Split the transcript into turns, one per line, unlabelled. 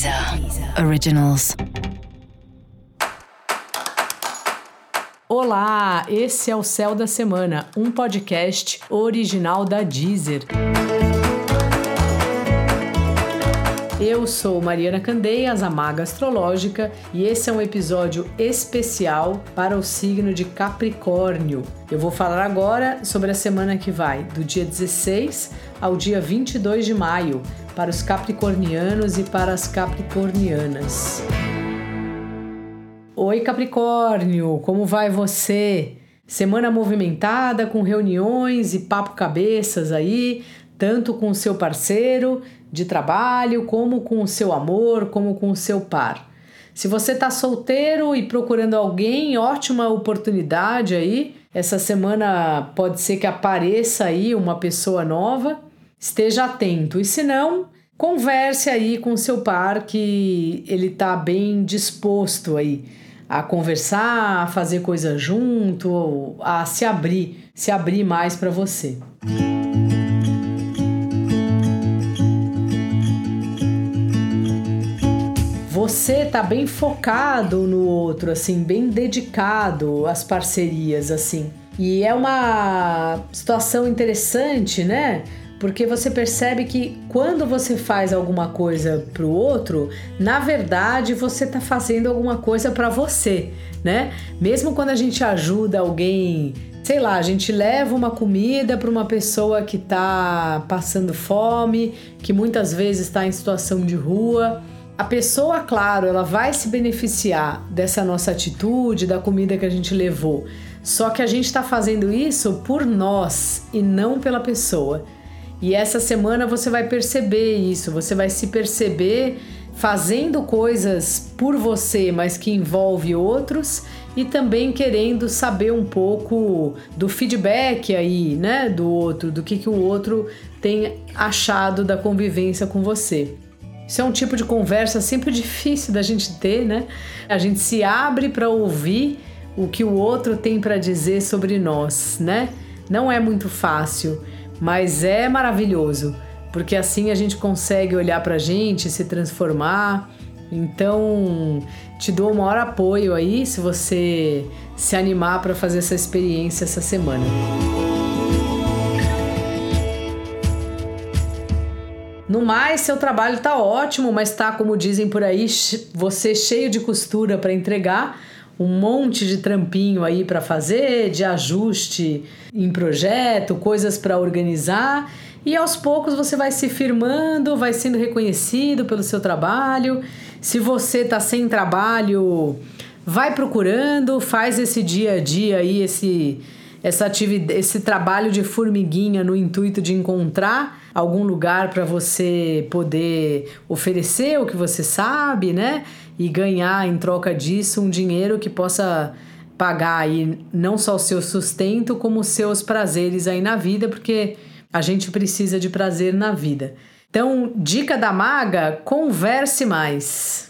Deezer Originals.
Olá, esse é o Céu da Semana, um podcast original da Deezer. Eu sou Mariana Candeias, a Maga Astrológica, e esse é um episódio especial para o signo de Capricórnio. Eu vou falar agora sobre a semana que vai, do dia 16 ao dia 22 de maio, para os capricornianos e para as capricornianas. Oi, Capricórnio, como vai você? Semana movimentada com reuniões e papo cabeças aí, tanto com o seu parceiro de trabalho, como com o seu amor, como com o seu par. Se você está solteiro e procurando alguém, ótima oportunidade aí. Essa semana pode ser que apareça aí uma pessoa nova. Esteja atento. E se não, converse aí com seu par que ele está bem disposto aí a conversar, a fazer coisa junto, a se abrir, se abrir mais para você. você tá bem focado no outro, assim, bem dedicado às parcerias, assim. E é uma situação interessante, né? Porque você percebe que quando você faz alguma coisa para o outro, na verdade você está fazendo alguma coisa para você, né? Mesmo quando a gente ajuda alguém, sei lá, a gente leva uma comida para uma pessoa que está passando fome, que muitas vezes está em situação de rua a pessoa, claro, ela vai se beneficiar dessa nossa atitude, da comida que a gente levou. Só que a gente está fazendo isso por nós e não pela pessoa. E essa semana você vai perceber isso, você vai se perceber fazendo coisas por você, mas que envolve outros e também querendo saber um pouco do feedback aí, né, do outro, do que que o outro tem achado da convivência com você. Isso é um tipo de conversa sempre difícil da gente ter, né? A gente se abre para ouvir o que o outro tem para dizer sobre nós, né? Não é muito fácil, mas é maravilhoso, porque assim a gente consegue olhar para a gente, se transformar. Então, te dou o maior apoio aí se você se animar para fazer essa experiência essa semana. No mais, seu trabalho está ótimo, mas está, como dizem por aí, você cheio de costura para entregar, um monte de trampinho aí para fazer, de ajuste em projeto, coisas para organizar, e aos poucos você vai se firmando, vai sendo reconhecido pelo seu trabalho. Se você está sem trabalho, vai procurando, faz esse dia a dia aí, esse essa atividade, esse trabalho de formiguinha no intuito de encontrar algum lugar para você poder oferecer o que você sabe, né? E ganhar em troca disso um dinheiro que possa pagar aí não só o seu sustento, como os seus prazeres aí na vida, porque a gente precisa de prazer na vida. Então, dica da maga: converse mais.